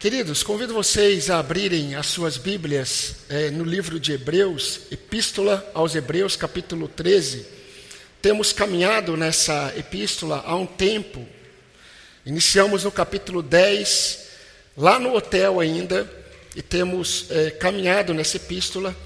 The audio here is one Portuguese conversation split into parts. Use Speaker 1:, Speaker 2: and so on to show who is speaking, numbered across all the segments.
Speaker 1: Queridos, convido vocês a abrirem as suas Bíblias é, no livro de Hebreus, Epístola aos Hebreus, capítulo 13. Temos caminhado nessa epístola há um tempo. Iniciamos no capítulo 10, lá no hotel ainda, e temos é, caminhado nessa epístola.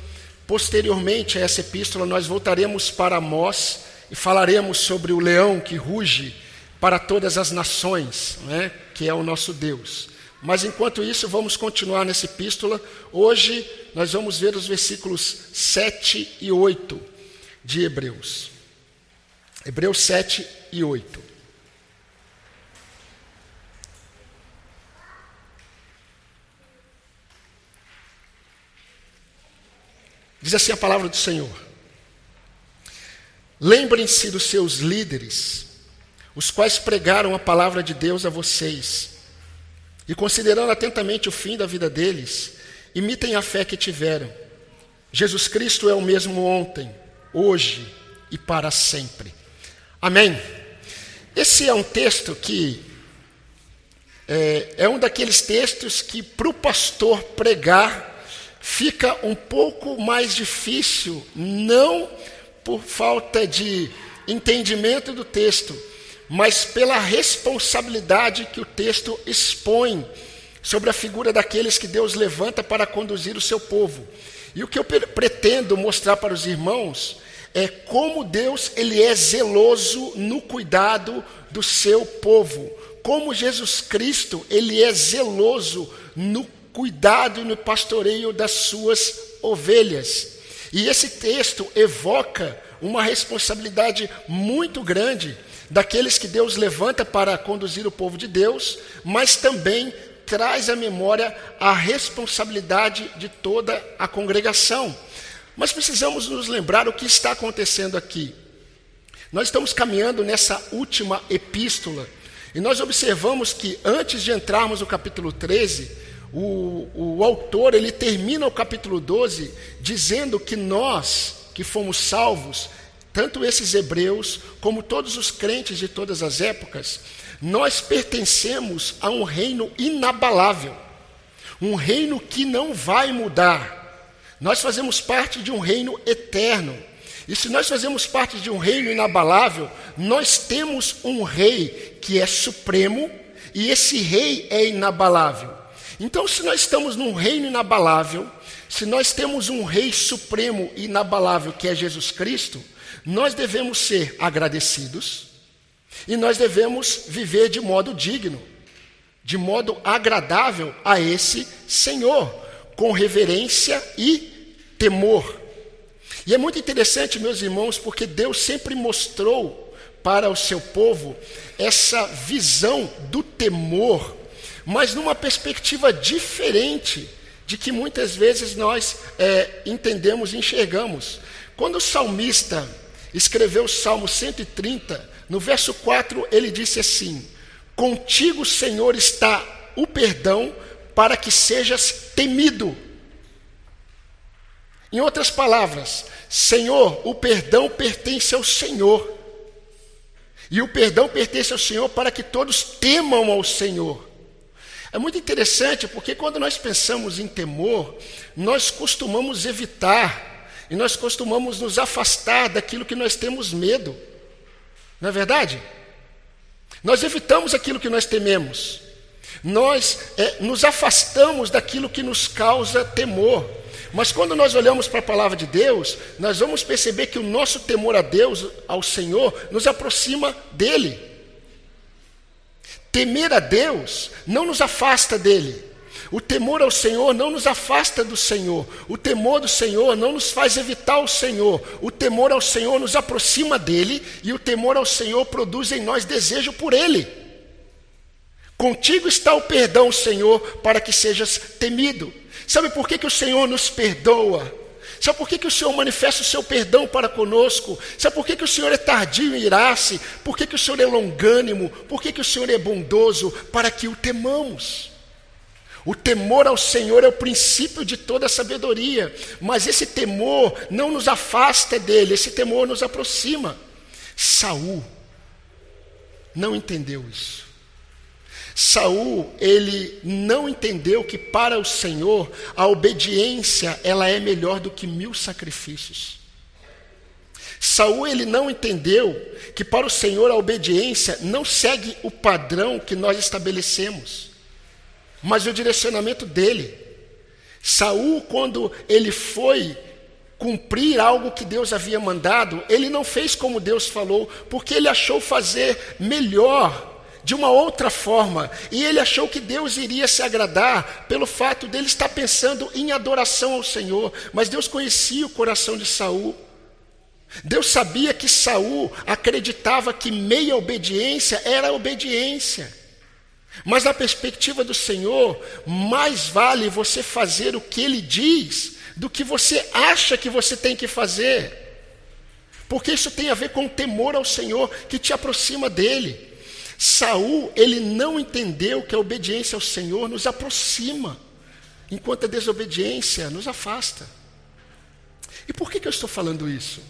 Speaker 1: Posteriormente a essa epístola, nós voltaremos para Amós e falaremos sobre o leão que ruge para todas as nações, né, que é o nosso Deus. Mas enquanto isso, vamos continuar nessa epístola. Hoje nós vamos ver os versículos 7 e 8 de Hebreus. Hebreus 7 e 8. Diz assim a palavra do Senhor: Lembrem-se dos seus líderes, os quais pregaram a palavra de Deus a vocês e considerando atentamente o fim da vida deles, imitem a fé que tiveram. Jesus Cristo é o mesmo ontem, hoje e para sempre. Amém. Esse é um texto que é, é um daqueles textos que para o pastor pregar fica um pouco mais difícil, não por falta de entendimento do texto, mas pela responsabilidade que o texto expõe sobre a figura daqueles que Deus levanta para conduzir o seu povo. E o que eu pretendo mostrar para os irmãos é como Deus ele é zeloso no cuidado do seu povo, como Jesus Cristo ele é zeloso no cuidado e no pastoreio das suas ovelhas. E esse texto evoca uma responsabilidade muito grande daqueles que Deus levanta para conduzir o povo de Deus, mas também traz à memória a responsabilidade de toda a congregação. Mas precisamos nos lembrar o que está acontecendo aqui. Nós estamos caminhando nessa última epístola e nós observamos que antes de entrarmos no capítulo 13, o, o autor ele termina o capítulo 12 dizendo que nós que fomos salvos tanto esses hebreus como todos os crentes de todas as épocas, nós pertencemos a um reino inabalável, um reino que não vai mudar. Nós fazemos parte de um reino eterno. E se nós fazemos parte de um reino inabalável, nós temos um rei que é supremo e esse rei é inabalável. Então, se nós estamos num reino inabalável, se nós temos um rei supremo e inabalável que é Jesus Cristo, nós devemos ser agradecidos e nós devemos viver de modo digno, de modo agradável a esse Senhor, com reverência e temor. E é muito interessante, meus irmãos, porque Deus sempre mostrou para o seu povo essa visão do temor, mas numa perspectiva diferente de que muitas vezes nós é, entendemos e enxergamos. Quando o salmista escreveu o Salmo 130, no verso 4 ele disse assim: Contigo, Senhor, está o perdão para que sejas temido. Em outras palavras, Senhor, o perdão pertence ao Senhor. E o perdão pertence ao Senhor para que todos temam ao Senhor. É muito interessante porque quando nós pensamos em temor, nós costumamos evitar e nós costumamos nos afastar daquilo que nós temos medo. Não é verdade? Nós evitamos aquilo que nós tememos. Nós é, nos afastamos daquilo que nos causa temor. Mas quando nós olhamos para a palavra de Deus, nós vamos perceber que o nosso temor a Deus, ao Senhor, nos aproxima dele. Temer a Deus não nos afasta dele, o temor ao Senhor não nos afasta do Senhor. O temor do Senhor não nos faz evitar o Senhor. O temor ao Senhor nos aproxima dele e o temor ao Senhor produz em nós desejo por ele. Contigo está o perdão, Senhor, para que sejas temido. Sabe por que, que o Senhor nos perdoa? Sabe por que, que o Senhor manifesta o seu perdão para conosco? Sabe por que, que o Senhor é tardio em irar-se? Por que, que o Senhor é longânimo? Por que, que o Senhor é bondoso? Para que o temamos. O temor ao Senhor é o princípio de toda a sabedoria, mas esse temor não nos afasta dele, esse temor nos aproxima. Saul não entendeu isso. Saul, ele não entendeu que para o Senhor a obediência ela é melhor do que mil sacrifícios. Saul ele não entendeu que para o Senhor a obediência não segue o padrão que nós estabelecemos, mas o direcionamento dele. Saul, quando ele foi cumprir algo que Deus havia mandado, ele não fez como Deus falou, porque ele achou fazer melhor de uma outra forma, e ele achou que Deus iria se agradar pelo fato dele estar pensando em adoração ao Senhor, mas Deus conhecia o coração de Saul. Deus sabia que Saul acreditava que meia obediência era obediência. Mas na perspectiva do Senhor, mais vale você fazer o que ele diz do que você acha que você tem que fazer. Porque isso tem a ver com o temor ao Senhor que te aproxima dele. Saul, ele não entendeu que a obediência ao Senhor nos aproxima, enquanto a desobediência nos afasta. E por que, que eu estou falando isso?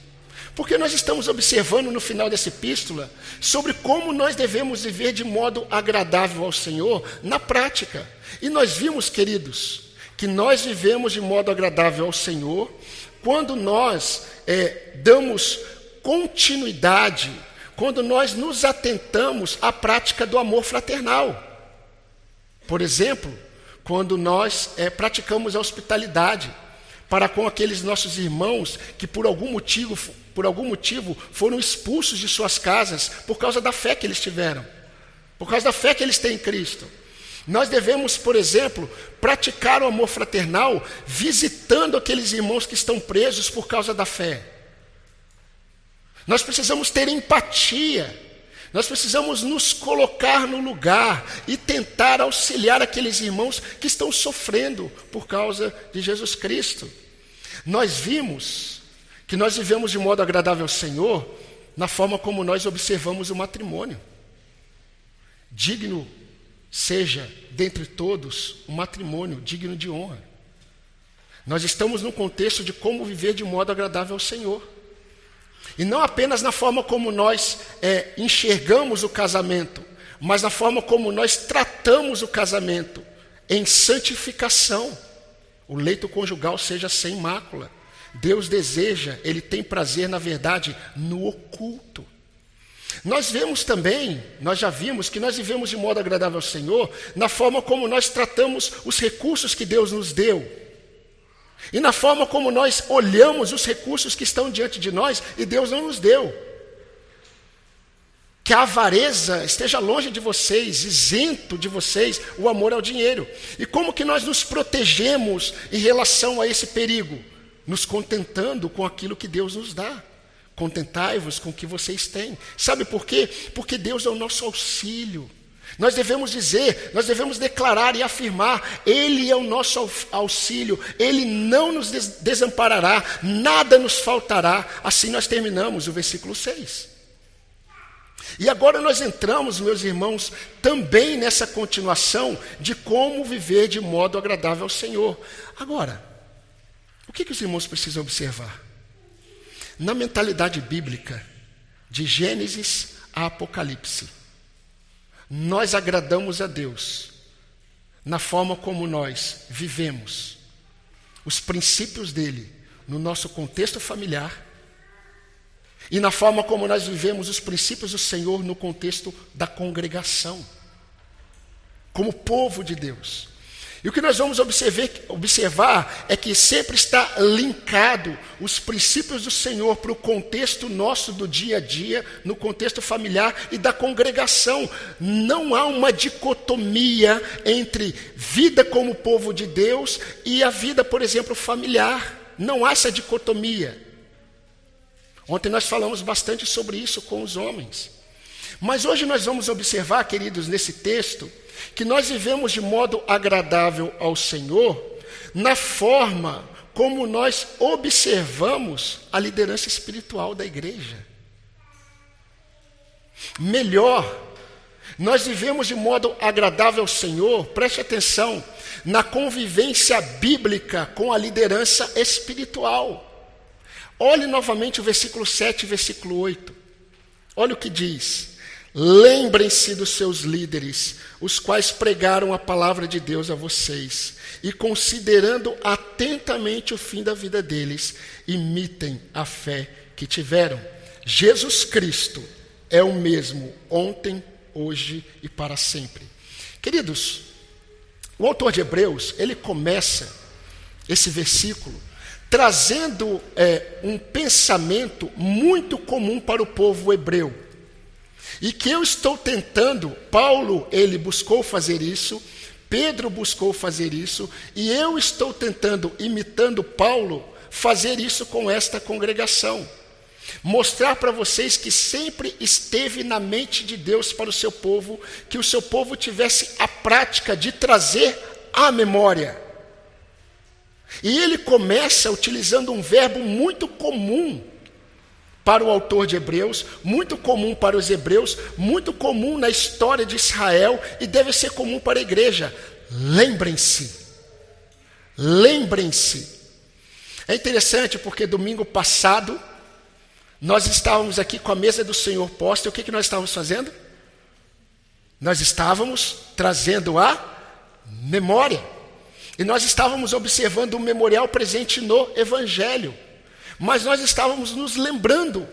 Speaker 1: Porque nós estamos observando no final dessa epístola sobre como nós devemos viver de modo agradável ao Senhor na prática. E nós vimos, queridos, que nós vivemos de modo agradável ao Senhor quando nós é, damos continuidade quando nós nos atentamos à prática do amor fraternal. Por exemplo, quando nós é, praticamos a hospitalidade para com aqueles nossos irmãos que por algum motivo, por algum motivo foram expulsos de suas casas por causa da fé que eles tiveram, por causa da fé que eles têm em Cristo. Nós devemos, por exemplo, praticar o amor fraternal visitando aqueles irmãos que estão presos por causa da fé. Nós precisamos ter empatia. Nós precisamos nos colocar no lugar e tentar auxiliar aqueles irmãos que estão sofrendo por causa de Jesus Cristo. Nós vimos que nós vivemos de modo agradável ao Senhor na forma como nós observamos o matrimônio. Digno seja dentre todos um matrimônio digno de honra. Nós estamos no contexto de como viver de modo agradável ao Senhor. E não apenas na forma como nós é, enxergamos o casamento, mas na forma como nós tratamos o casamento em santificação. O leito conjugal seja sem mácula. Deus deseja, Ele tem prazer, na verdade, no oculto. Nós vemos também, nós já vimos que nós vivemos de modo agradável ao Senhor, na forma como nós tratamos os recursos que Deus nos deu. E na forma como nós olhamos os recursos que estão diante de nós e Deus não nos deu. Que a avareza esteja longe de vocês, isento de vocês o amor ao dinheiro. E como que nós nos protegemos em relação a esse perigo? Nos contentando com aquilo que Deus nos dá. Contentai-vos com o que vocês têm. Sabe por quê? Porque Deus é o nosso auxílio. Nós devemos dizer, nós devemos declarar e afirmar: Ele é o nosso auxílio, Ele não nos desamparará, nada nos faltará. Assim nós terminamos o versículo 6. E agora nós entramos, meus irmãos, também nessa continuação de como viver de modo agradável ao Senhor. Agora, o que, que os irmãos precisam observar? Na mentalidade bíblica, de Gênesis a Apocalipse, nós agradamos a Deus na forma como nós vivemos os princípios dele no nosso contexto familiar e na forma como nós vivemos os princípios do Senhor no contexto da congregação, como povo de Deus. E o que nós vamos observar, observar é que sempre está linkado os princípios do Senhor para o contexto nosso do dia a dia, no contexto familiar e da congregação. Não há uma dicotomia entre vida como povo de Deus e a vida, por exemplo, familiar. Não há essa dicotomia. Ontem nós falamos bastante sobre isso com os homens. Mas hoje nós vamos observar, queridos, nesse texto, que nós vivemos de modo agradável ao Senhor na forma como nós observamos a liderança espiritual da igreja. Melhor, nós vivemos de modo agradável ao Senhor, preste atenção, na convivência bíblica com a liderança espiritual. Olhe novamente o versículo 7 e versículo 8. Olha o que diz: Lembrem-se dos seus líderes, os quais pregaram a palavra de Deus a vocês, e considerando atentamente o fim da vida deles, imitem a fé que tiveram. Jesus Cristo é o mesmo ontem, hoje e para sempre. Queridos, o autor de Hebreus, ele começa esse versículo trazendo é, um pensamento muito comum para o povo hebreu. E que eu estou tentando, Paulo, ele buscou fazer isso, Pedro buscou fazer isso, e eu estou tentando, imitando Paulo, fazer isso com esta congregação. Mostrar para vocês que sempre esteve na mente de Deus para o seu povo, que o seu povo tivesse a prática de trazer a memória. E ele começa utilizando um verbo muito comum para o autor de Hebreus, muito comum para os hebreus, muito comum na história de Israel e deve ser comum para a igreja. Lembrem-se. Lembrem-se. É interessante porque domingo passado nós estávamos aqui com a mesa do Senhor posta e o que, que nós estávamos fazendo? Nós estávamos trazendo a memória. E nós estávamos observando o memorial presente no Evangelho. Mas nós estávamos nos lembrando.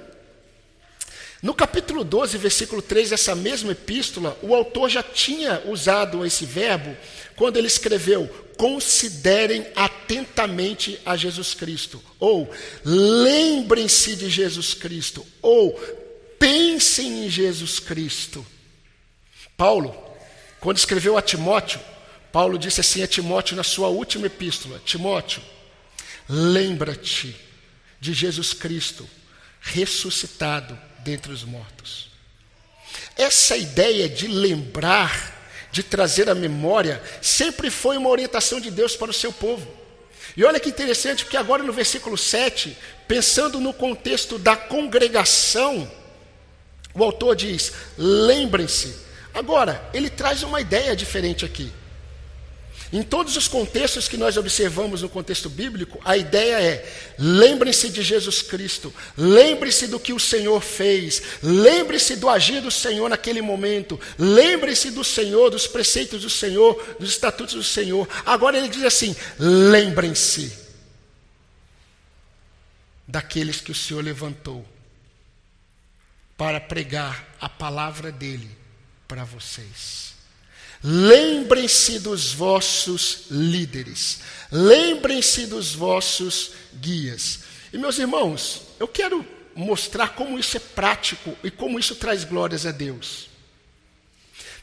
Speaker 1: No capítulo 12, versículo 3 dessa mesma epístola, o autor já tinha usado esse verbo quando ele escreveu: considerem atentamente a Jesus Cristo, ou lembrem-se de Jesus Cristo, ou pensem em Jesus Cristo. Paulo, quando escreveu a Timóteo, Paulo disse assim a Timóteo na sua última epístola: Timóteo, lembra-te de Jesus Cristo ressuscitado dentre os mortos. Essa ideia de lembrar, de trazer a memória, sempre foi uma orientação de Deus para o seu povo. E olha que interessante, porque agora no versículo 7, pensando no contexto da congregação, o autor diz: lembrem-se. Agora, ele traz uma ideia diferente aqui. Em todos os contextos que nós observamos no contexto bíblico, a ideia é: lembre-se de Jesus Cristo, lembre-se do que o Senhor fez, lembre-se do agir do Senhor naquele momento, lembre-se do Senhor, dos preceitos do Senhor, dos estatutos do Senhor. Agora ele diz assim: lembrem-se daqueles que o Senhor levantou para pregar a palavra dele para vocês. Lembrem-se dos vossos líderes, lembrem-se dos vossos guias. E meus irmãos, eu quero mostrar como isso é prático e como isso traz glórias a Deus.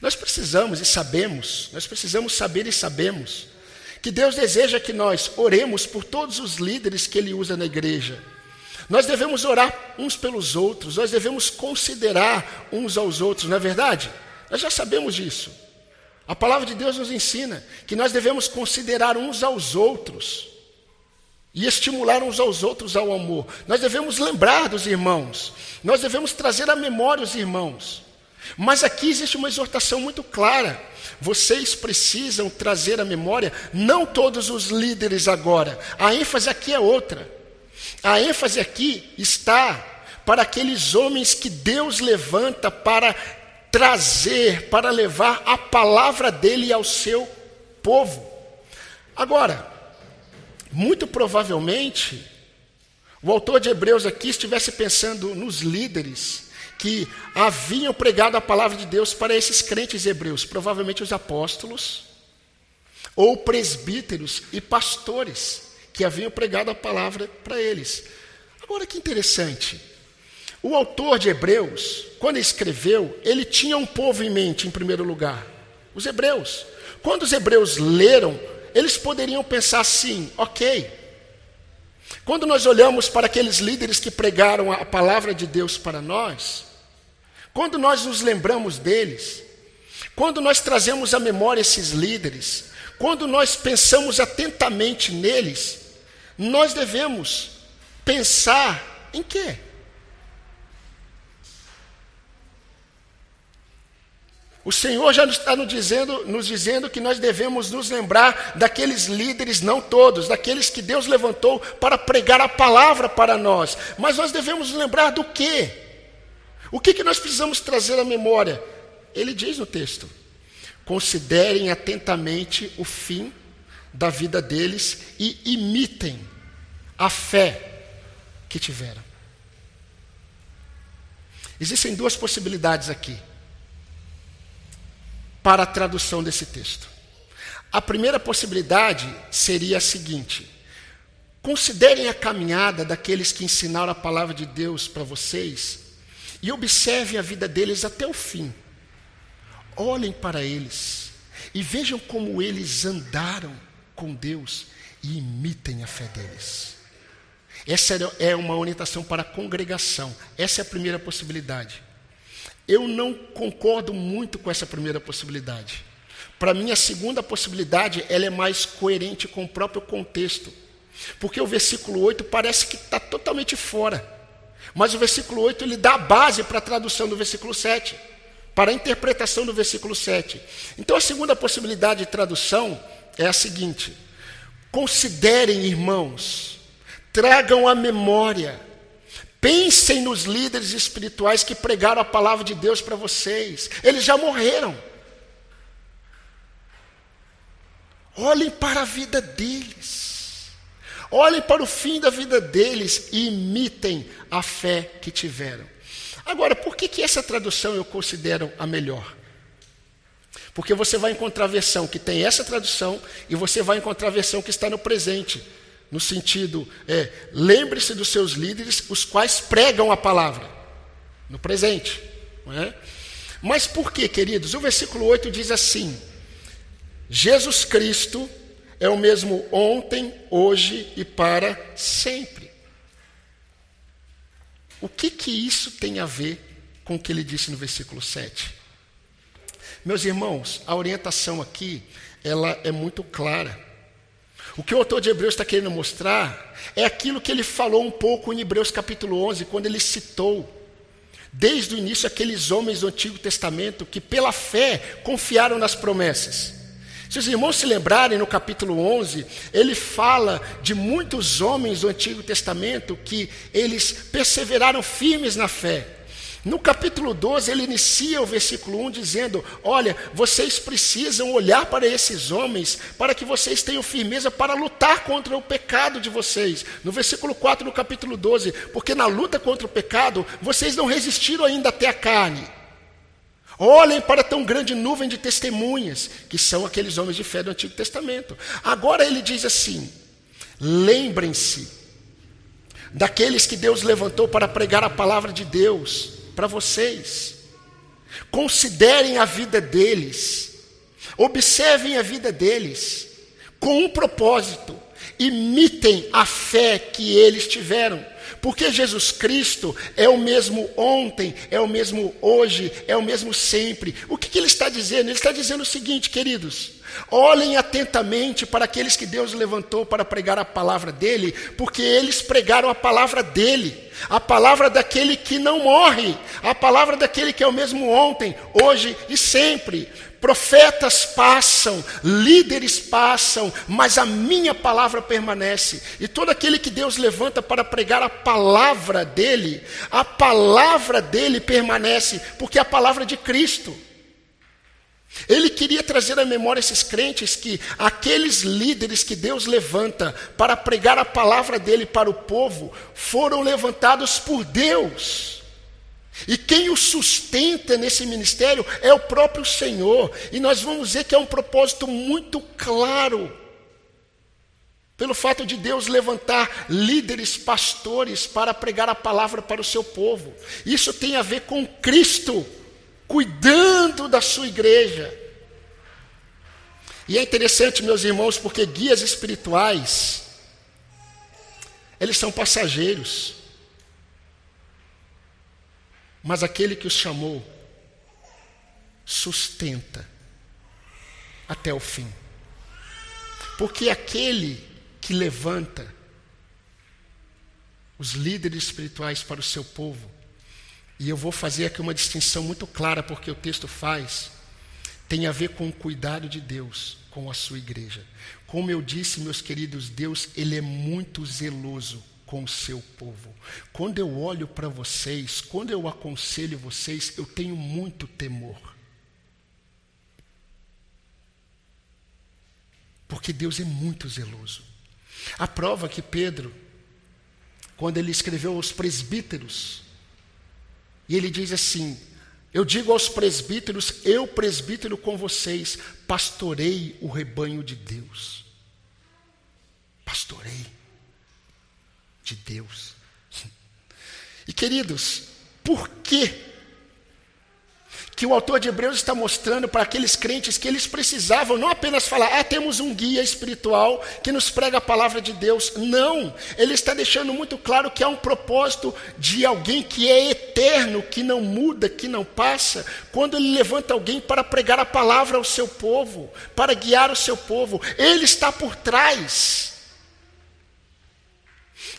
Speaker 1: Nós precisamos e sabemos, nós precisamos saber e sabemos, que Deus deseja que nós oremos por todos os líderes que Ele usa na igreja. Nós devemos orar uns pelos outros, nós devemos considerar uns aos outros, não é verdade? Nós já sabemos disso. A palavra de Deus nos ensina que nós devemos considerar uns aos outros e estimular uns aos outros ao amor. Nós devemos lembrar dos irmãos, nós devemos trazer à memória os irmãos. Mas aqui existe uma exortação muito clara. Vocês precisam trazer à memória, não todos os líderes agora. A ênfase aqui é outra. A ênfase aqui está para aqueles homens que Deus levanta para trazer, para levar a palavra dele ao seu povo. Agora, muito provavelmente, o autor de Hebreus aqui estivesse pensando nos líderes que haviam pregado a palavra de Deus para esses crentes hebreus, provavelmente os apóstolos, ou presbíteros e pastores que haviam pregado a palavra para eles. Agora que interessante. O autor de Hebreus, quando escreveu, ele tinha um povo em mente, em primeiro lugar: os hebreus. Quando os hebreus leram, eles poderiam pensar assim: ok. Quando nós olhamos para aqueles líderes que pregaram a palavra de Deus para nós, quando nós nos lembramos deles, quando nós trazemos à memória esses líderes, quando nós pensamos atentamente neles, nós devemos pensar em quê? O Senhor já está nos dizendo, nos dizendo que nós devemos nos lembrar daqueles líderes, não todos, daqueles que Deus levantou para pregar a palavra para nós. Mas nós devemos nos lembrar do quê? O que, que nós precisamos trazer à memória? Ele diz no texto: considerem atentamente o fim da vida deles e imitem a fé que tiveram. Existem duas possibilidades aqui para a tradução desse texto. A primeira possibilidade seria a seguinte: considerem a caminhada daqueles que ensinaram a palavra de Deus para vocês e observem a vida deles até o fim. Olhem para eles e vejam como eles andaram com Deus e imitem a fé deles. Essa é uma orientação para a congregação. Essa é a primeira possibilidade. Eu não concordo muito com essa primeira possibilidade. Para mim, a segunda possibilidade ela é mais coerente com o próprio contexto. Porque o versículo 8 parece que está totalmente fora. Mas o versículo 8 ele dá a base para a tradução do versículo 7, para a interpretação do versículo 7. Então a segunda possibilidade de tradução é a seguinte: considerem, irmãos, tragam a memória. Pensem nos líderes espirituais que pregaram a palavra de Deus para vocês. Eles já morreram. Olhem para a vida deles. Olhem para o fim da vida deles e imitem a fé que tiveram. Agora, por que, que essa tradução eu considero a melhor? Porque você vai encontrar a versão que tem essa tradução e você vai encontrar a versão que está no presente no sentido, é, lembre-se dos seus líderes, os quais pregam a palavra, no presente. É? Mas por que, queridos? O versículo 8 diz assim: Jesus Cristo é o mesmo ontem, hoje e para sempre. O que que isso tem a ver com o que ele disse no versículo 7? Meus irmãos, a orientação aqui, ela é muito clara. O que o autor de Hebreus está querendo mostrar é aquilo que ele falou um pouco em Hebreus capítulo 11, quando ele citou, desde o início, aqueles homens do Antigo Testamento que, pela fé, confiaram nas promessas. Se os irmãos se lembrarem, no capítulo 11, ele fala de muitos homens do Antigo Testamento que eles perseveraram firmes na fé. No capítulo 12, ele inicia o versículo 1 dizendo: Olha, vocês precisam olhar para esses homens para que vocês tenham firmeza para lutar contra o pecado de vocês. No versículo 4 do capítulo 12: Porque na luta contra o pecado, vocês não resistiram ainda até a carne. Olhem para tão grande nuvem de testemunhas, que são aqueles homens de fé do Antigo Testamento. Agora ele diz assim: lembrem-se daqueles que Deus levantou para pregar a palavra de Deus para vocês. Considerem a vida deles, observem a vida deles, com um propósito, imitem a fé que eles tiveram. Porque Jesus Cristo é o mesmo ontem, é o mesmo hoje, é o mesmo sempre. O que, que ele está dizendo? Ele está dizendo o seguinte, queridos: olhem atentamente para aqueles que Deus levantou para pregar a palavra dele, porque eles pregaram a palavra dele, a palavra daquele que não morre, a palavra daquele que é o mesmo ontem, hoje e sempre. Profetas passam, líderes passam, mas a minha palavra permanece. E todo aquele que Deus levanta para pregar a palavra dele, a palavra dele permanece, porque é a palavra de Cristo. Ele queria trazer à memória esses crentes que aqueles líderes que Deus levanta para pregar a palavra dele para o povo foram levantados por Deus. E quem o sustenta nesse ministério é o próprio Senhor. E nós vamos ver que é um propósito muito claro. Pelo fato de Deus levantar líderes, pastores, para pregar a palavra para o seu povo. Isso tem a ver com Cristo, cuidando da sua igreja. E é interessante, meus irmãos, porque guias espirituais, eles são passageiros. Mas aquele que os chamou sustenta até o fim. Porque aquele que levanta os líderes espirituais para o seu povo, e eu vou fazer aqui uma distinção muito clara, porque o texto faz, tem a ver com o cuidado de Deus com a sua igreja. Como eu disse, meus queridos, Deus, ele é muito zeloso com o seu povo. Quando eu olho para vocês, quando eu aconselho vocês, eu tenho muito temor. Porque Deus é muito zeloso. A prova que Pedro, quando ele escreveu aos presbíteros, e ele diz assim: Eu digo aos presbíteros, eu presbítero com vocês, pastorei o rebanho de Deus. Pastorei de Deus. E queridos, por que que o autor de Hebreus está mostrando para aqueles crentes que eles precisavam não apenas falar, ah, temos um guia espiritual que nos prega a palavra de Deus. Não, ele está deixando muito claro que há um propósito de alguém que é eterno, que não muda, que não passa, quando ele levanta alguém para pregar a palavra ao seu povo, para guiar o seu povo. Ele está por trás.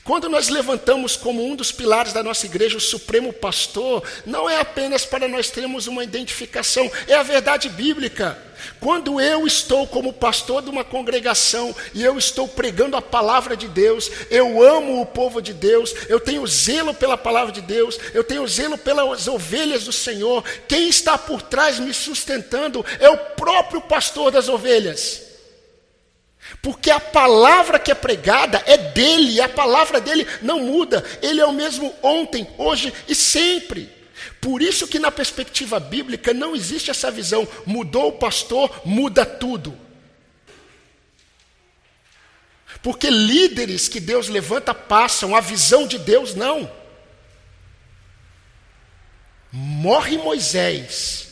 Speaker 1: Quando nós levantamos como um dos pilares da nossa igreja o Supremo Pastor, não é apenas para nós termos uma identificação, é a verdade bíblica. Quando eu estou como pastor de uma congregação e eu estou pregando a palavra de Deus, eu amo o povo de Deus, eu tenho zelo pela palavra de Deus, eu tenho zelo pelas ovelhas do Senhor. Quem está por trás me sustentando é o próprio pastor das ovelhas. Porque a palavra que é pregada é dele, a palavra dele não muda. Ele é o mesmo ontem, hoje e sempre. Por isso que na perspectiva bíblica não existe essa visão, mudou o pastor, muda tudo. Porque líderes que Deus levanta passam, a visão de Deus não. Morre Moisés,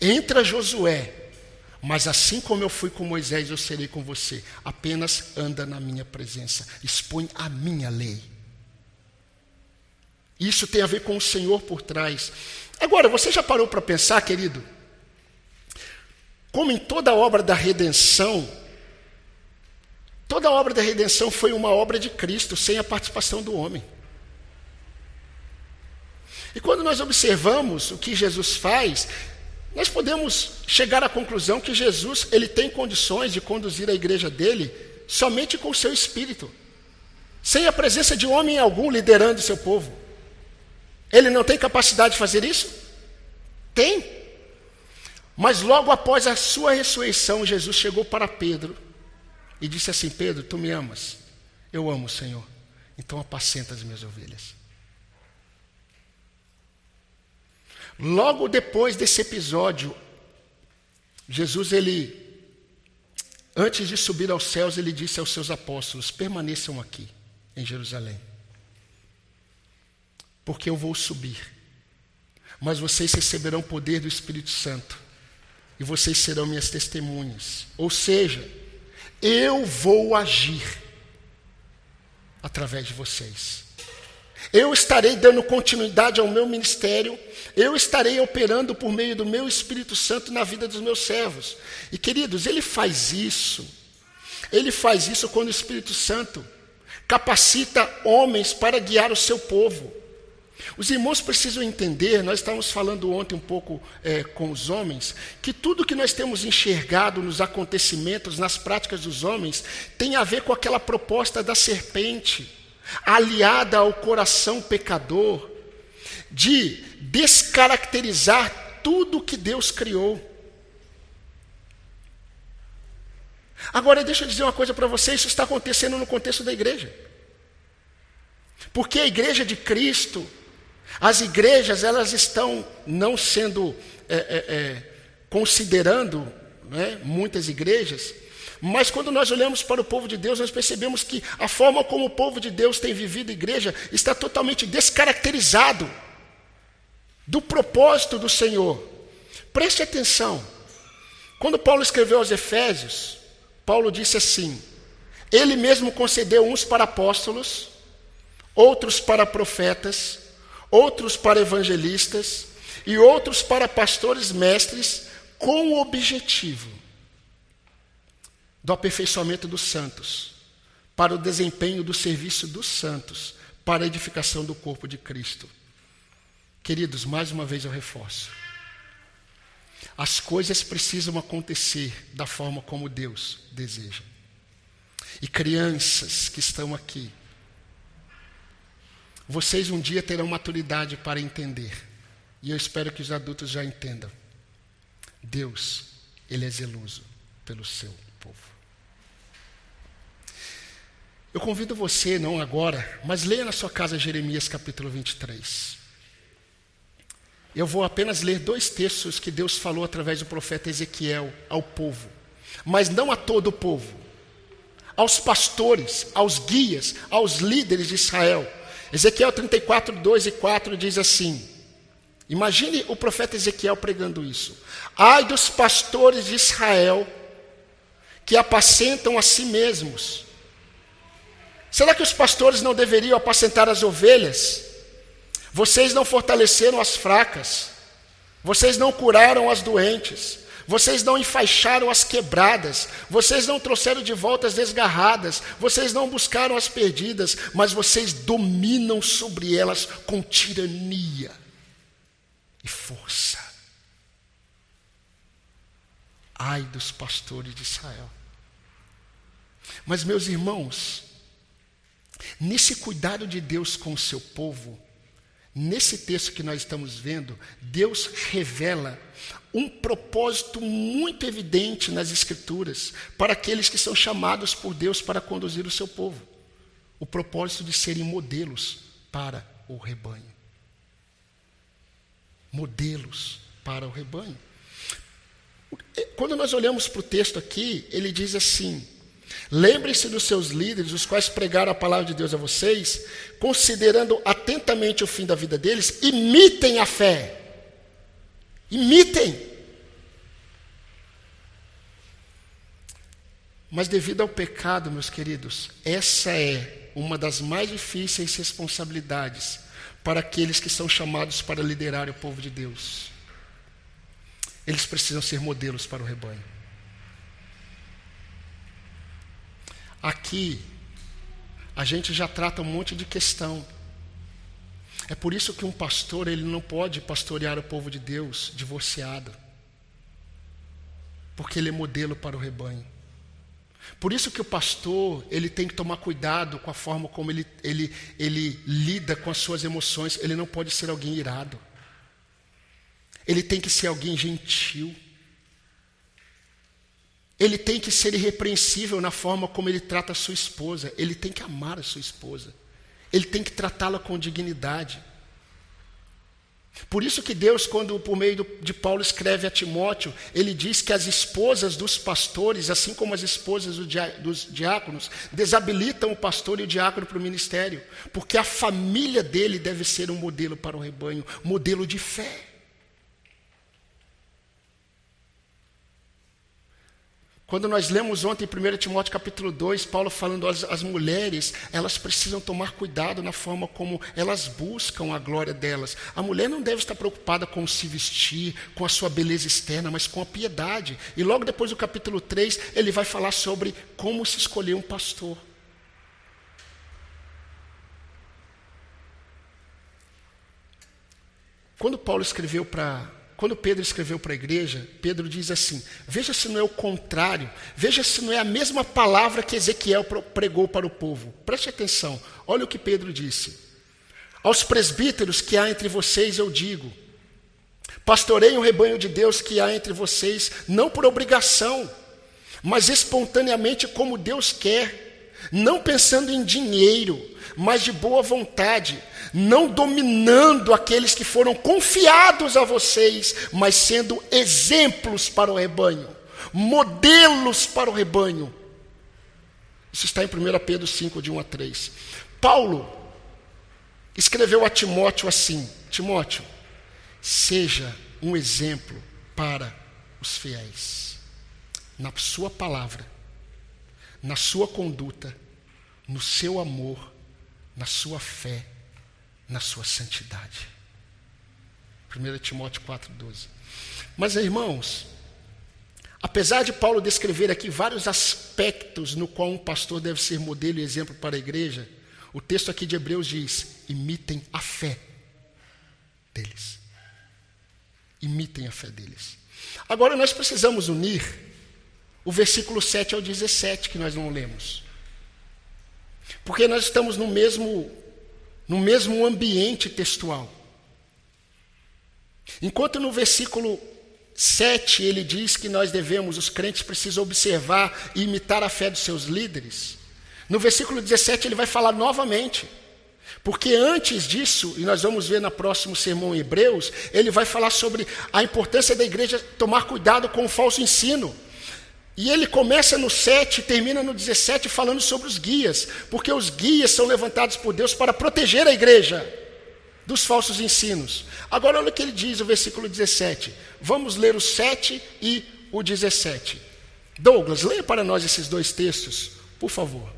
Speaker 1: entra Josué, mas assim como eu fui com Moisés, eu serei com você. Apenas anda na minha presença, expõe a minha lei. Isso tem a ver com o Senhor por trás. Agora, você já parou para pensar, querido? Como em toda obra da redenção, toda obra da redenção foi uma obra de Cristo, sem a participação do homem. E quando nós observamos o que Jesus faz, nós podemos chegar à conclusão que Jesus ele tem condições de conduzir a igreja dele somente com o seu espírito, sem a presença de homem algum liderando seu povo. Ele não tem capacidade de fazer isso? Tem. Mas logo após a sua ressurreição, Jesus chegou para Pedro e disse assim: Pedro, tu me amas? Eu amo o Senhor. Então apacenta as minhas ovelhas. Logo depois desse episódio, Jesus, ele, antes de subir aos céus, ele disse aos seus apóstolos: permaneçam aqui em Jerusalém, porque eu vou subir, mas vocês receberão poder do Espírito Santo, e vocês serão minhas testemunhas. Ou seja, eu vou agir através de vocês. Eu estarei dando continuidade ao meu ministério, eu estarei operando por meio do meu Espírito Santo na vida dos meus servos. E queridos, ele faz isso, ele faz isso quando o Espírito Santo capacita homens para guiar o seu povo. Os irmãos precisam entender, nós estávamos falando ontem um pouco é, com os homens, que tudo que nós temos enxergado nos acontecimentos, nas práticas dos homens, tem a ver com aquela proposta da serpente aliada ao coração pecador, de descaracterizar tudo que Deus criou. Agora, deixa eu dizer uma coisa para você: isso está acontecendo no contexto da igreja. Porque a igreja de Cristo, as igrejas, elas estão não sendo, é, é, é, considerando, né, muitas igrejas, mas quando nós olhamos para o povo de Deus, nós percebemos que a forma como o povo de Deus tem vivido a igreja está totalmente descaracterizado do propósito do Senhor. Preste atenção. Quando Paulo escreveu aos Efésios, Paulo disse assim: Ele mesmo concedeu uns para apóstolos, outros para profetas, outros para evangelistas e outros para pastores mestres, com o objetivo do aperfeiçoamento dos santos, para o desempenho do serviço dos santos, para a edificação do corpo de Cristo. Queridos, mais uma vez eu reforço. As coisas precisam acontecer da forma como Deus deseja. E crianças que estão aqui, vocês um dia terão maturidade para entender. E eu espero que os adultos já entendam. Deus, Ele é zeloso pelo seu povo. Eu convido você, não agora, mas leia na sua casa Jeremias capítulo 23. Eu vou apenas ler dois textos que Deus falou através do profeta Ezequiel ao povo, mas não a todo o povo, aos pastores, aos guias, aos líderes de Israel. Ezequiel 34, 2 e 4 diz assim: Imagine o profeta Ezequiel pregando isso. Ai dos pastores de Israel que apacentam a si mesmos. Será que os pastores não deveriam apacentar as ovelhas? Vocês não fortaleceram as fracas, vocês não curaram as doentes, vocês não enfaixaram as quebradas, vocês não trouxeram de volta as desgarradas, vocês não buscaram as perdidas, mas vocês dominam sobre elas com tirania e força. Ai dos pastores de Israel. Mas, meus irmãos, nesse cuidado de Deus com o seu povo, nesse texto que nós estamos vendo, Deus revela um propósito muito evidente nas Escrituras para aqueles que são chamados por Deus para conduzir o seu povo. O propósito de serem modelos para o rebanho. Modelos para o rebanho. Quando nós olhamos para o texto aqui, ele diz assim: Lembrem-se dos seus líderes, os quais pregaram a palavra de Deus a vocês, considerando atentamente o fim da vida deles, imitem a fé. Imitem. Mas devido ao pecado, meus queridos, essa é uma das mais difíceis responsabilidades para aqueles que são chamados para liderar o povo de Deus. Eles precisam ser modelos para o rebanho. Aqui, a gente já trata um monte de questão. É por isso que um pastor ele não pode pastorear o povo de Deus divorciado, porque ele é modelo para o rebanho. Por isso que o pastor ele tem que tomar cuidado com a forma como ele, ele, ele lida com as suas emoções. Ele não pode ser alguém irado. Ele tem que ser alguém gentil. Ele tem que ser irrepreensível na forma como ele trata a sua esposa. Ele tem que amar a sua esposa. Ele tem que tratá-la com dignidade. Por isso que Deus, quando por meio de Paulo escreve a Timóteo, ele diz que as esposas dos pastores, assim como as esposas dos diáconos, desabilitam o pastor e o diácono para o ministério, porque a família dele deve ser um modelo para o rebanho, modelo de fé. Quando nós lemos ontem em 1 Timóteo capítulo 2, Paulo falando as, as mulheres, elas precisam tomar cuidado na forma como elas buscam a glória delas. A mulher não deve estar preocupada com se vestir, com a sua beleza externa, mas com a piedade. E logo depois do capítulo 3, ele vai falar sobre como se escolher um pastor. Quando Paulo escreveu para quando Pedro escreveu para a igreja, Pedro diz assim: veja se não é o contrário, veja se não é a mesma palavra que Ezequiel pregou para o povo. Preste atenção, olha o que Pedro disse. Aos presbíteros que há entre vocês eu digo: pastorei o rebanho de Deus que há entre vocês, não por obrigação, mas espontaneamente como Deus quer, não pensando em dinheiro, mas de boa vontade não dominando aqueles que foram confiados a vocês, mas sendo exemplos para o rebanho, modelos para o rebanho. Isso está em 1 Pedro 5, de 1 a 3. Paulo escreveu a Timóteo assim: Timóteo, seja um exemplo para os fiéis, na sua palavra, na sua conduta, no seu amor, na sua fé na sua santidade. 1 Timóteo 4,12. Mas, irmãos, apesar de Paulo descrever aqui vários aspectos no qual um pastor deve ser modelo e exemplo para a igreja, o texto aqui de Hebreus diz: imitem a fé deles. Imitem a fé deles. Agora nós precisamos unir o versículo 7 ao 17 que nós não lemos. Porque nós estamos no mesmo no mesmo ambiente textual. Enquanto no versículo 7 ele diz que nós devemos, os crentes precisam observar e imitar a fé dos seus líderes, no versículo 17 ele vai falar novamente. Porque antes disso, e nós vamos ver no próximo sermão em Hebreus, ele vai falar sobre a importância da igreja tomar cuidado com o falso ensino. E ele começa no 7 e termina no 17 falando sobre os guias, porque os guias são levantados por Deus para proteger a igreja dos falsos ensinos. Agora olha o que ele diz, o versículo 17. Vamos ler o 7 e o 17. Douglas, leia para nós esses dois textos, por favor.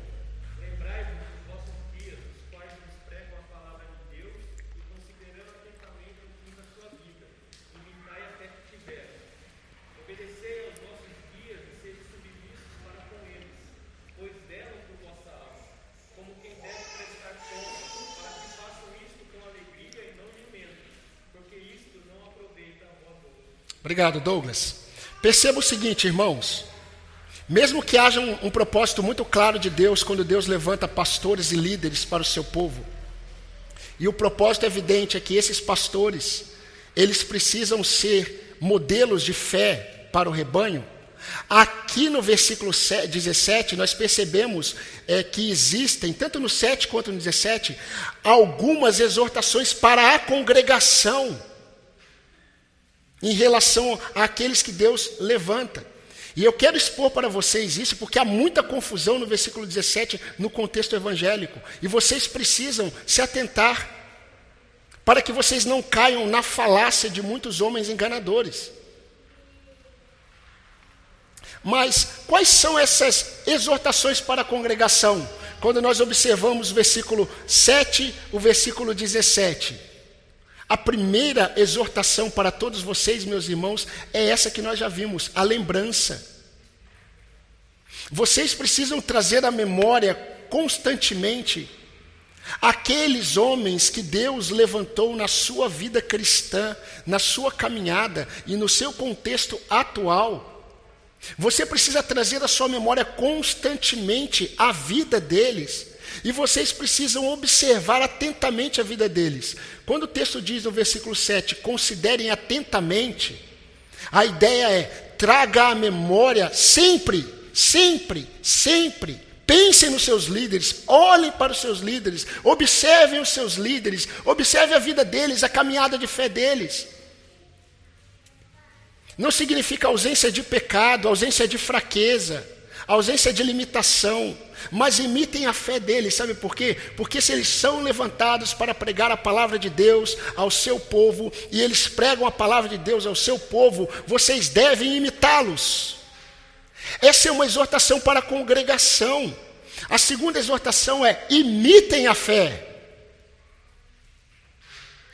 Speaker 1: Obrigado, Douglas. Perceba o seguinte, irmãos. Mesmo que haja um, um, propósito muito claro de Deus quando Deus levanta pastores e líderes para o seu povo, e o propósito evidente é que esses pastores, eles precisam ser modelos de fé para o rebanho. Aqui no versículo 17, nós percebemos é, que existem, tanto no 7 quanto no 17, algumas exortações para a congregação em relação àqueles que Deus levanta. E eu quero expor para vocês isso porque há muita confusão no versículo 17 no contexto evangélico. E vocês precisam se atentar para que vocês não caiam na falácia de muitos homens enganadores. Mas quais são essas exortações para a congregação? Quando nós observamos o versículo 7, o versículo 17. A primeira exortação para todos vocês, meus irmãos, é essa que nós já vimos, a lembrança. Vocês precisam trazer à memória constantemente aqueles homens que Deus levantou na sua vida cristã, na sua caminhada e no seu contexto atual. Você precisa trazer à sua memória constantemente a vida deles e vocês precisam observar atentamente a vida deles. Quando o texto diz no versículo 7, considerem atentamente, a ideia é traga à memória sempre, sempre, sempre. Pensem nos seus líderes, olhem para os seus líderes, observem os seus líderes, observem a vida deles, a caminhada de fé deles. Não significa ausência de pecado, ausência de fraqueza, ausência de limitação mas imitem a fé deles, sabe por quê? Porque se eles são levantados para pregar a palavra de Deus ao seu povo, e eles pregam a palavra de Deus ao seu povo, vocês devem imitá-los. Essa é uma exortação para a congregação. A segunda exortação é: imitem a fé.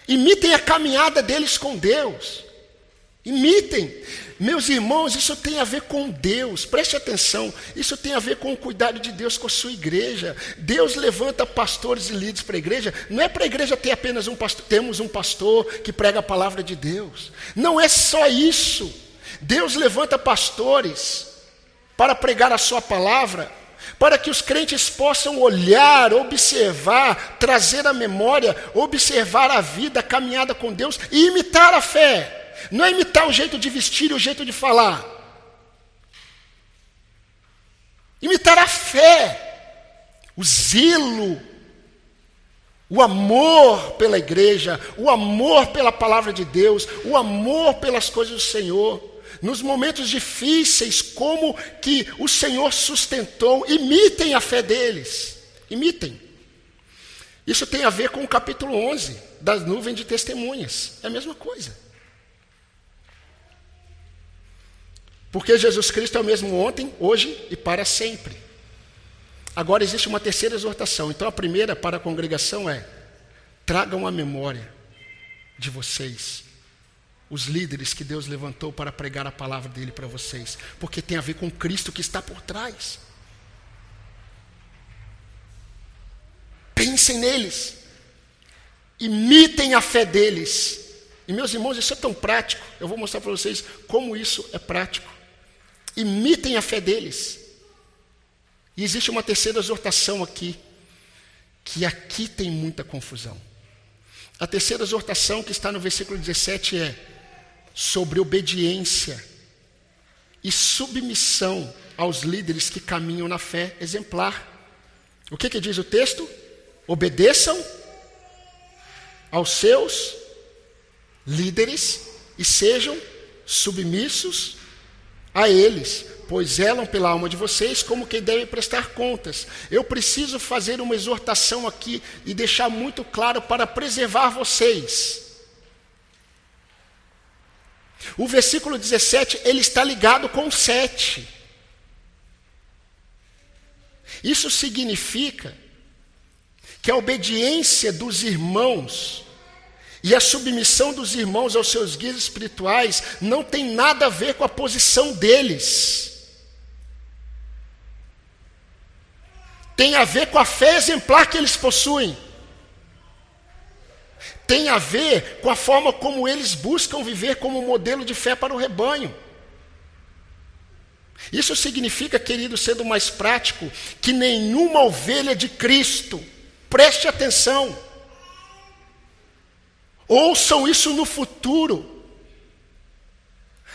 Speaker 1: Imitem a caminhada deles com Deus. Imitem. Meus irmãos, isso tem a ver com Deus, preste atenção, isso tem a ver com o cuidado de Deus com a sua igreja. Deus levanta pastores e líderes para a igreja, não é para a igreja ter apenas um pastor, temos um pastor que prega a palavra de Deus. Não é só isso. Deus levanta pastores para pregar a sua palavra, para que os crentes possam olhar, observar, trazer a memória, observar a vida, a caminhada com Deus e imitar a fé. Não é imitar o jeito de vestir e o jeito de falar. Imitar a fé, o zelo, o amor pela igreja, o amor pela palavra de Deus, o amor pelas coisas do Senhor. Nos momentos difíceis, como que o Senhor sustentou, imitem a fé deles. Imitem. Isso tem a ver com o capítulo 11 das nuvens de testemunhas. É a mesma coisa. Porque Jesus Cristo é o mesmo ontem, hoje e para sempre. Agora existe uma terceira exortação. Então a primeira para a congregação é: tragam a memória de vocês os líderes que Deus levantou para pregar a palavra dele para vocês, porque tem a ver com Cristo que está por trás. Pensem neles, imitem a fé deles. E meus irmãos, isso é tão prático. Eu vou mostrar para vocês como isso é prático imitem a fé deles. E existe uma terceira exortação aqui. que aqui tem muita confusão. A terceira exortação que está no versículo 17 é sobre obediência e submissão aos líderes que caminham na fé exemplar. O que, que diz o texto? Obedeçam aos seus líderes e sejam submissos a eles, pois zelam pela alma de vocês como quem deve prestar contas. Eu preciso fazer uma exortação aqui e deixar muito claro para preservar vocês. O versículo 17, ele está ligado com o 7. Isso significa que a obediência dos irmãos e a submissão dos irmãos aos seus guias espirituais não tem nada a ver com a posição deles. Tem a ver com a fé exemplar que eles possuem. Tem a ver com a forma como eles buscam viver como modelo de fé para o rebanho. Isso significa, querido, sendo mais prático, que nenhuma ovelha de Cristo, preste atenção, ouçam isso no futuro,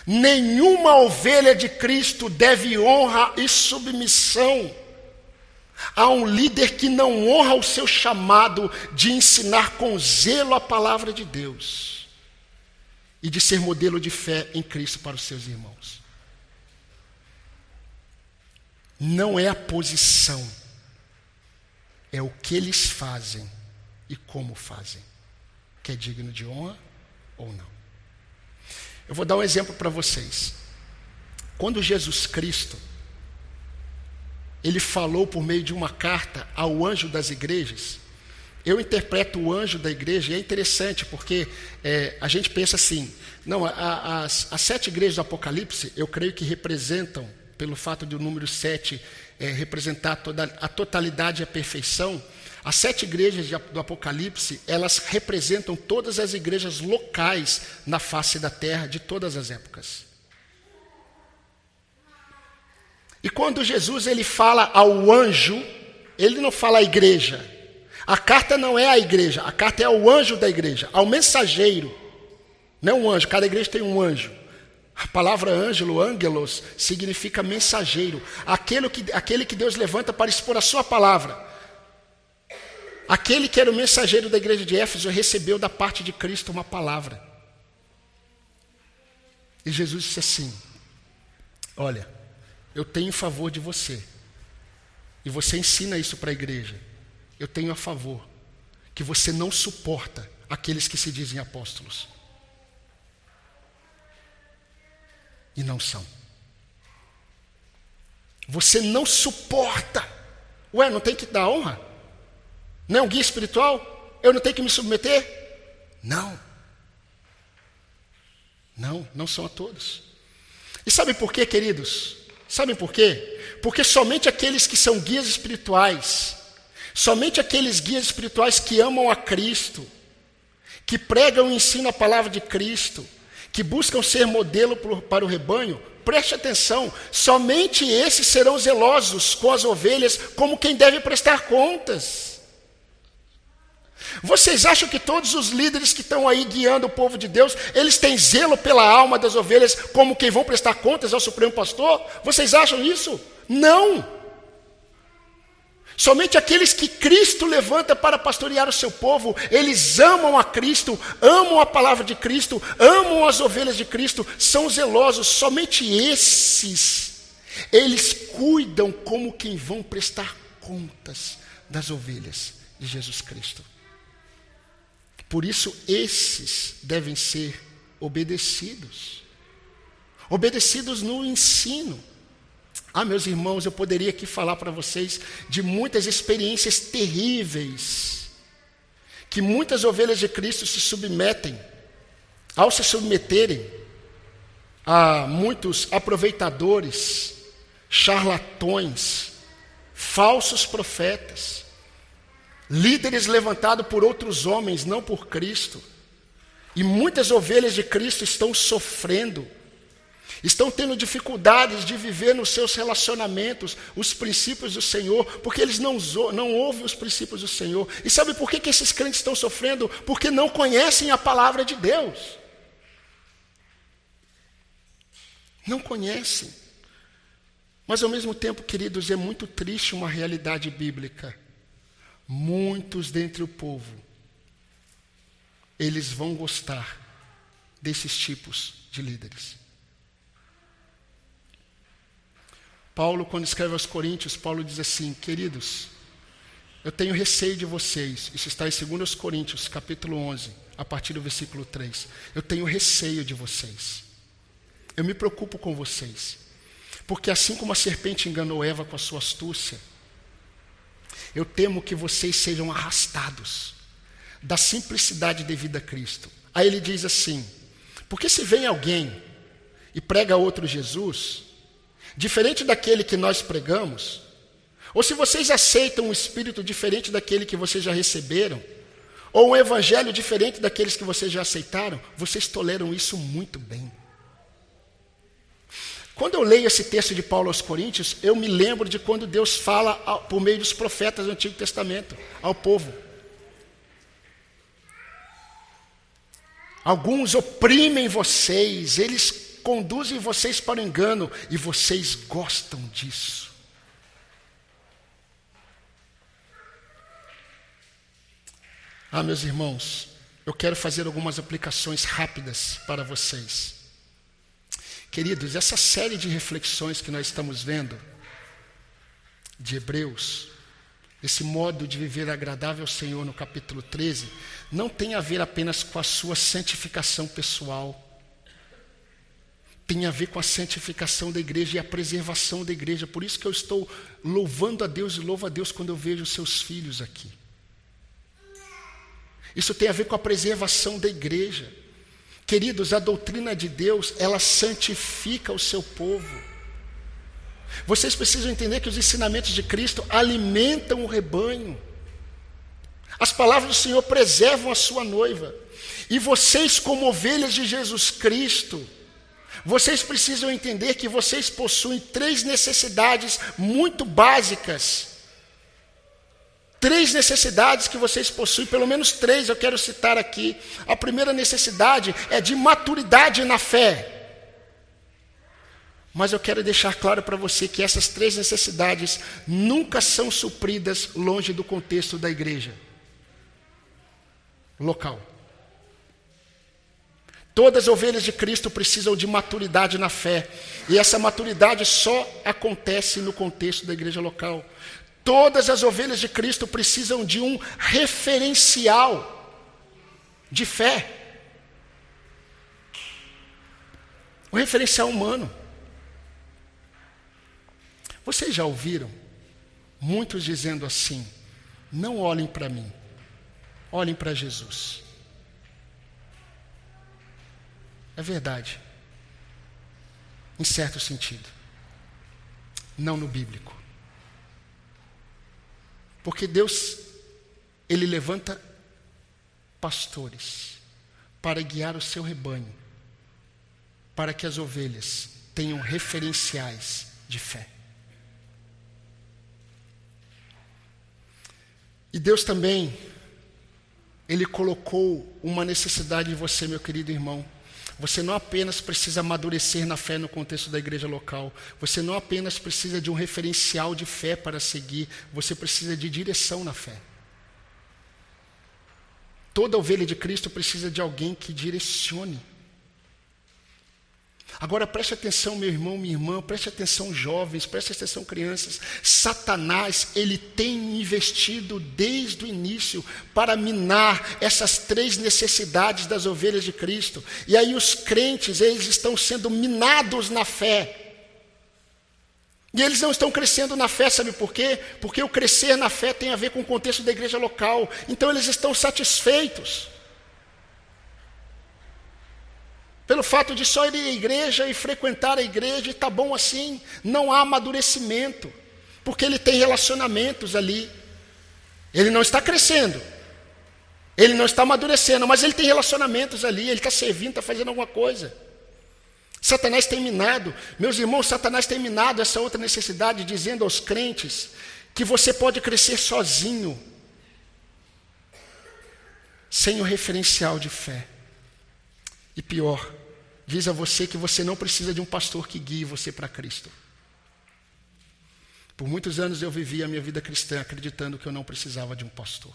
Speaker 1: nenhuma ovelha de Cristo deve honra e submissão. A um líder que não honra o seu chamado de ensinar com zelo a palavra de Deus e de ser modelo de fé em Cristo para os seus irmãos. não é a posição, é o que eles fazem e como fazem, que é digno de honra ou não. Eu vou dar um exemplo para vocês. Quando Jesus Cristo, ele falou por meio de uma carta ao anjo das igrejas, eu interpreto o anjo da igreja e é interessante porque é, a gente pensa assim: não, a, a, as, as sete igrejas do Apocalipse, eu creio que representam pelo fato de o número 7 é, representar toda a totalidade e a perfeição, as sete igrejas do Apocalipse, elas representam todas as igrejas locais na face da terra de todas as épocas. E quando Jesus ele fala ao anjo, ele não fala à igreja. A carta não é a igreja, a carta é ao anjo da igreja, ao mensageiro. Não é um anjo, cada igreja tem um anjo. A palavra ângelo, ângelos, significa mensageiro, aquele que, aquele que Deus levanta para expor a sua palavra. Aquele que era o mensageiro da igreja de Éfeso recebeu da parte de Cristo uma palavra. E Jesus disse assim: Olha, eu tenho favor de você, e você ensina isso para a igreja. Eu tenho a favor que você não suporta aqueles que se dizem apóstolos. e não são. Você não suporta. Ué, não tem que dar honra? Não é um guia espiritual? Eu não tenho que me submeter? Não. Não, não são a todos. E sabe por quê, queridos? Sabem por quê? Porque somente aqueles que são guias espirituais, somente aqueles guias espirituais que amam a Cristo, que pregam e ensinam a palavra de Cristo, que buscam ser modelo para o rebanho, preste atenção, somente esses serão zelosos com as ovelhas, como quem deve prestar contas. Vocês acham que todos os líderes que estão aí guiando o povo de Deus, eles têm zelo pela alma das ovelhas, como quem vão prestar contas ao Supremo Pastor? Vocês acham isso? Não! Somente aqueles que Cristo levanta para pastorear o seu povo, eles amam a Cristo, amam a palavra de Cristo, amam as ovelhas de Cristo, são zelosos. Somente esses, eles cuidam como quem vão prestar contas das ovelhas de Jesus Cristo. Por isso, esses devem ser obedecidos. Obedecidos no ensino ah, meus irmãos, eu poderia aqui falar para vocês de muitas experiências terríveis que muitas ovelhas de Cristo se submetem. Ao se submeterem a muitos aproveitadores, charlatões, falsos profetas, líderes levantados por outros homens, não por Cristo. E muitas ovelhas de Cristo estão sofrendo Estão tendo dificuldades de viver nos seus relacionamentos os princípios do Senhor, porque eles não, não ouvem os princípios do Senhor. E sabe por que, que esses crentes estão sofrendo? Porque não conhecem a palavra de Deus. Não conhecem. Mas ao mesmo tempo, queridos, é muito triste uma realidade bíblica. Muitos dentre o povo, eles vão gostar desses tipos de líderes. Paulo, quando escreve aos Coríntios, Paulo diz assim: Queridos, eu tenho receio de vocês. Isso está em 2 Coríntios, capítulo 11, a partir do versículo 3. Eu tenho receio de vocês. Eu me preocupo com vocês. Porque assim como a serpente enganou Eva com a sua astúcia, eu temo que vocês sejam arrastados da simplicidade devida a Cristo. Aí ele diz assim: porque se vem alguém e prega outro Jesus, diferente daquele que nós pregamos, ou se vocês aceitam um espírito diferente daquele que vocês já receberam, ou um evangelho diferente daqueles que vocês já aceitaram, vocês toleram isso muito bem. Quando eu leio esse texto de Paulo aos Coríntios, eu me lembro de quando Deus fala por meio dos profetas do Antigo Testamento ao povo. Alguns oprimem vocês, eles conduzem vocês para o engano e vocês gostam disso. Ah, meus irmãos, eu quero fazer algumas aplicações rápidas para vocês. Queridos, essa série de reflexões que nós estamos vendo, de Hebreus, esse modo de viver agradável ao Senhor no capítulo 13, não tem a ver apenas com a sua santificação pessoal tem a ver com a santificação da igreja e a preservação da igreja. Por isso que eu estou louvando a Deus e louvo a Deus quando eu vejo seus filhos aqui. Isso tem a ver com a preservação da igreja. Queridos, a doutrina de Deus, ela santifica o seu povo. Vocês precisam entender que os ensinamentos de Cristo alimentam o rebanho. As palavras do Senhor preservam a sua noiva. E vocês, como ovelhas de Jesus Cristo, vocês precisam entender que vocês possuem três necessidades muito básicas. Três necessidades que vocês possuem, pelo menos três eu quero citar aqui. A primeira necessidade é de maturidade na fé. Mas eu quero deixar claro para você que essas três necessidades nunca são supridas longe do contexto da igreja local. Todas as ovelhas de Cristo precisam de maturidade na fé. E essa maturidade só acontece no contexto da igreja local. Todas as ovelhas de Cristo precisam de um referencial de fé. O referencial humano. Vocês já ouviram muitos dizendo assim: não olhem para mim, olhem para Jesus. É verdade. Em certo sentido. Não no bíblico. Porque Deus, Ele levanta pastores para guiar o seu rebanho, para que as ovelhas tenham referenciais de fé. E Deus também, Ele colocou uma necessidade em você, meu querido irmão você não apenas precisa amadurecer na fé no contexto da igreja local, você não apenas precisa de um referencial de fé para seguir, você precisa de direção na fé. Toda ovelha de Cristo precisa de alguém que direcione. Agora preste atenção, meu irmão, minha irmã, preste atenção, jovens, preste atenção, crianças. Satanás, ele tem investido desde o início para minar essas três necessidades das ovelhas de Cristo. E aí os crentes, eles estão sendo minados na fé. E eles não estão crescendo na fé, sabe por quê? Porque o crescer na fé tem a ver com o contexto da igreja local. Então eles estão satisfeitos. Pelo fato de só ir à igreja e frequentar a igreja, e está bom assim, não há amadurecimento, porque ele tem relacionamentos ali. Ele não está crescendo, ele não está amadurecendo, mas ele tem relacionamentos ali, ele está servindo, está fazendo alguma coisa. Satanás tem minado, meus irmãos, Satanás tem minado essa outra necessidade, dizendo aos crentes que você pode crescer sozinho, sem o referencial de fé. E pior, diz a você que você não precisa de um pastor que guie você para Cristo. Por muitos anos eu vivi a minha vida cristã acreditando que eu não precisava de um pastor.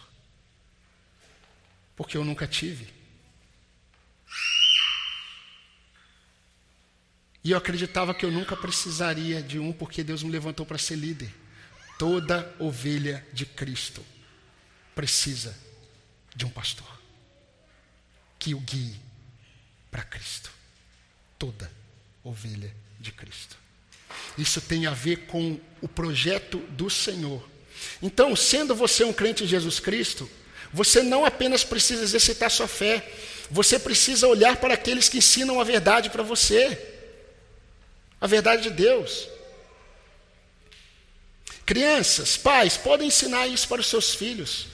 Speaker 1: Porque eu nunca tive. E eu acreditava que eu nunca precisaria de um, porque Deus me levantou para ser líder. Toda ovelha de Cristo precisa de um pastor que o guie para Cristo. Toda ovelha de Cristo. Isso tem a ver com o projeto do Senhor. Então, sendo você um crente em Jesus Cristo, você não apenas precisa exercitar sua fé, você precisa olhar para aqueles que ensinam a verdade para você a verdade de Deus. Crianças, pais, podem ensinar isso para os seus filhos.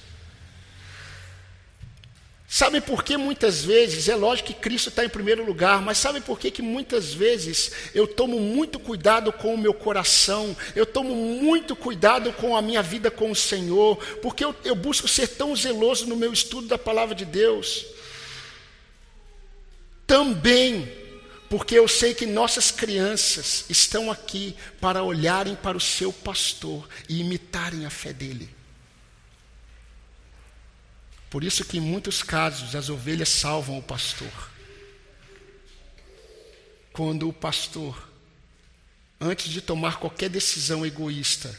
Speaker 1: Sabe por que muitas vezes, é lógico que Cristo está em primeiro lugar, mas sabe por que, que muitas vezes eu tomo muito cuidado com o meu coração, eu tomo muito cuidado com a minha vida com o Senhor, porque eu, eu busco ser tão zeloso no meu estudo da palavra de Deus. Também porque eu sei que nossas crianças estão aqui para olharem para o seu pastor e imitarem a fé dele. Por isso que em muitos casos as ovelhas salvam o pastor. Quando o pastor, antes de tomar qualquer decisão egoísta,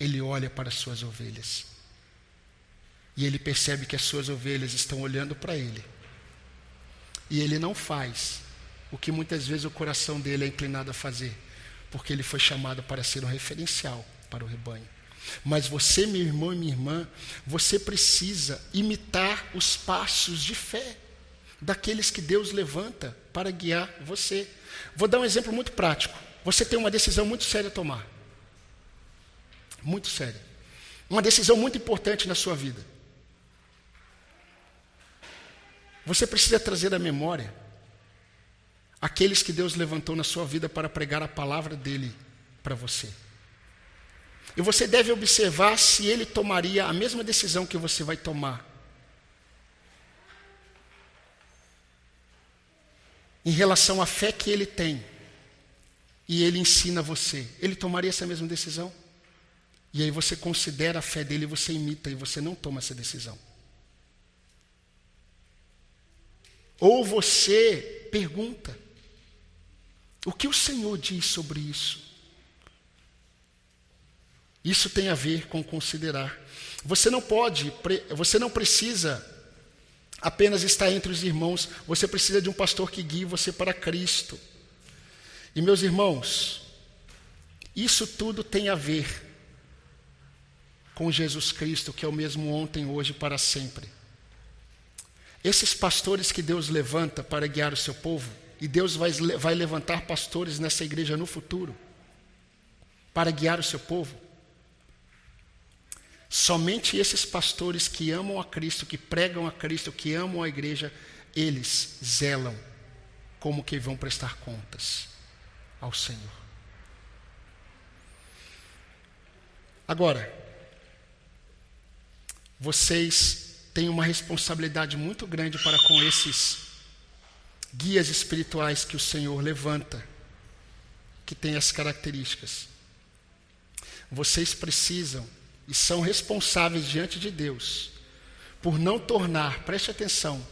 Speaker 1: ele olha para as suas ovelhas. E ele percebe que as suas ovelhas estão olhando para ele. E ele não faz o que muitas vezes o coração dele é inclinado a fazer, porque ele foi chamado para ser um referencial para o rebanho. Mas você, meu irmão e minha irmã, você precisa imitar os passos de fé daqueles que Deus levanta para guiar você. Vou dar um exemplo muito prático. Você tem uma decisão muito séria a tomar. Muito séria. Uma decisão muito importante na sua vida. Você precisa trazer à memória aqueles que Deus levantou na sua vida para pregar a palavra dele para você. E você deve observar se ele tomaria a mesma decisão que você vai tomar. Em relação à fé que ele tem, e ele ensina você, ele tomaria essa mesma decisão? E aí você considera a fé dele, você imita e você não toma essa decisão. Ou você pergunta: o que o Senhor diz sobre isso? Isso tem a ver com considerar. Você não pode, você não precisa apenas estar entre os irmãos, você precisa de um pastor que guie você para Cristo. E meus irmãos, isso tudo tem a ver com Jesus Cristo, que é o mesmo ontem, hoje e para sempre. Esses pastores que Deus levanta para guiar o seu povo, e Deus vai, vai levantar pastores nessa igreja no futuro para guiar o seu povo. Somente esses pastores que amam a Cristo, que pregam a Cristo, que amam a igreja, eles zelam como que vão prestar contas ao Senhor. Agora, vocês têm uma responsabilidade muito grande para com esses guias espirituais que o Senhor levanta, que tem as características. Vocês precisam e são responsáveis diante de Deus por não tornar, preste atenção,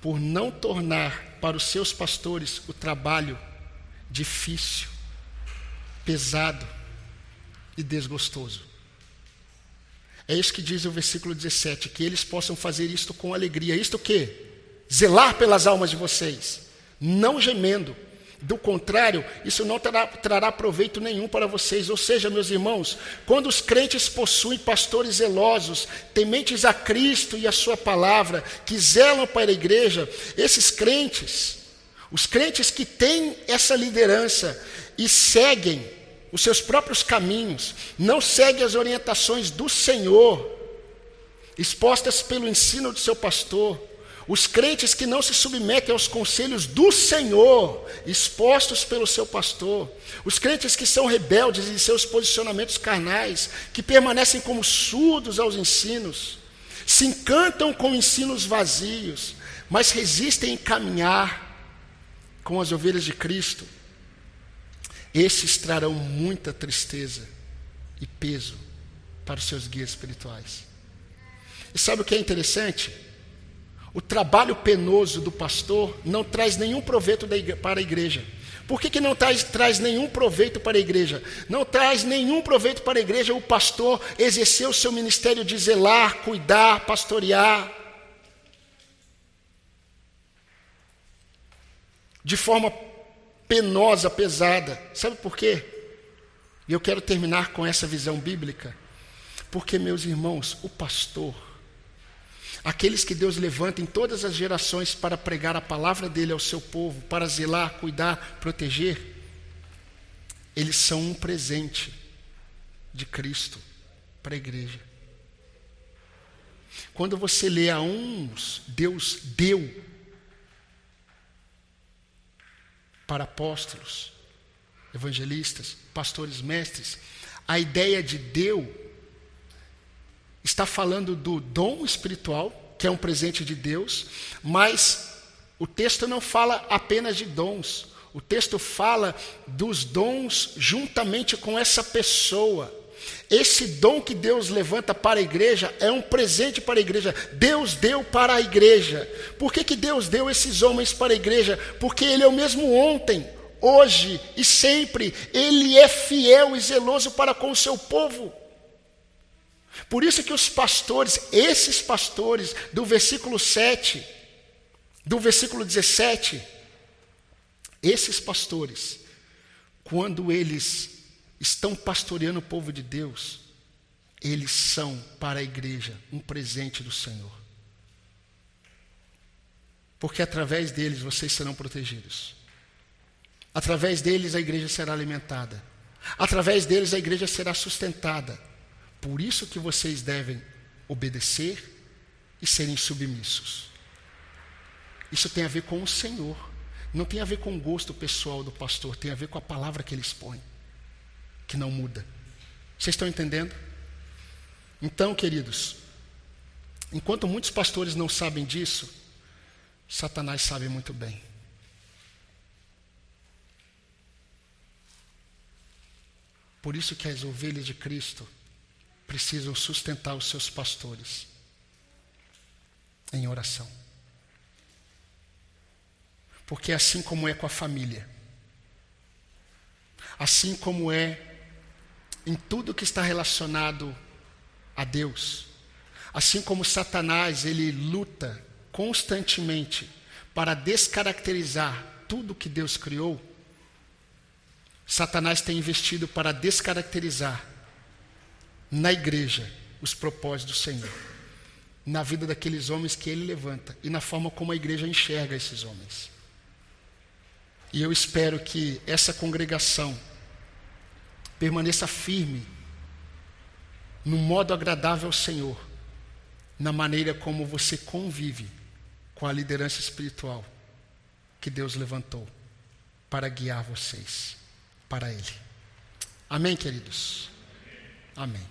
Speaker 1: por não tornar para os seus pastores o trabalho difícil, pesado e desgostoso. É isso que diz o versículo 17, que eles possam fazer isto com alegria. Isto o quê? Zelar pelas almas de vocês não gemendo. Do contrário, isso não trará, trará, proveito nenhum para vocês. Ou seja, meus irmãos, quando os crentes possuem pastores zelosos, tementes a Cristo e a Sua palavra, que zelam para a igreja, esses crentes, os crentes que têm essa liderança e seguem os seus próprios caminhos, não seguem as orientações do Senhor, expostas pelo ensino do seu pastor, Os crentes que não se submetem aos conselhos do Senhor, expostos pelo seu pastor. Os crentes que são rebeldes em seus posicionamentos carnais, que permanecem como surdos aos ensinos, se encantam com ensinos vazios, mas resistem em caminhar com as ovelhas de Cristo. Esses trarão muita tristeza e peso para os seus guias espirituais. E sabe o que é interessante? O trabalho penoso do pastor não traz nenhum proveito para a igreja. Por que, que não traz, traz nenhum proveito para a igreja? Não traz nenhum proveito para a igreja o pastor exercer o seu ministério de zelar, cuidar, pastorear. De forma penosa, pesada. Sabe por quê? E eu quero terminar com essa visão bíblica. Porque, meus irmãos, o pastor, aqueles que Deus levanta em todas as gerações para pregar a palavra dele ao seu povo, para zelar, cuidar, proteger, eles são um presente de Cristo para a igreja. Quando você lê a uns, Deus deu para apóstolos, evangelistas, pastores, mestres, a ideia de deu está falando do dom espiritual, que é um presente de Deus, mas o texto não fala apenas de dons. O texto fala dos dons juntamente com essa pessoa. Esse dom que Deus levanta para a igreja é um presente para a igreja. Deus deu para a igreja. Por que, que Deus deu esses homens para a igreja? Porque Ele é o mesmo ontem, hoje e sempre. Ele é fiel e zeloso para com o seu povo. Por isso que os pastores, esses pastores, do versículo 7, do versículo 17, esses pastores, quando eles estão pastoreando o povo de Deus, eles são para a igreja um presente do Senhor. Porque através deles vocês serão protegidos. Através deles a igreja será alimentada. Através deles a igreja será sustentada. Por isso que vocês devem obedecer e serem submissos. Isso tem a ver com o Senhor. Não tem a ver com o gosto pessoal do pastor, tem a ver com a palavra que ele expõe que não muda. Vocês estão entendendo? Então, queridos, enquanto muitos pastores não sabem disso, Satanás sabe muito bem. Por isso que as ovelhas de Cristo precisam sustentar os seus pastores em oração. Porque assim como é com a família, assim como é em tudo que está relacionado a Deus. Assim como Satanás, ele luta constantemente para descaracterizar tudo que Deus criou, Satanás tem investido para descaracterizar na igreja os propósitos do Senhor, na vida daqueles homens que ele levanta e na forma como a igreja enxerga esses homens. E eu espero que essa congregação permaneça firme no modo agradável ao Senhor, na maneira como você convive com a liderança espiritual que Deus levantou para guiar vocês para Ele. Amém, queridos? Amém.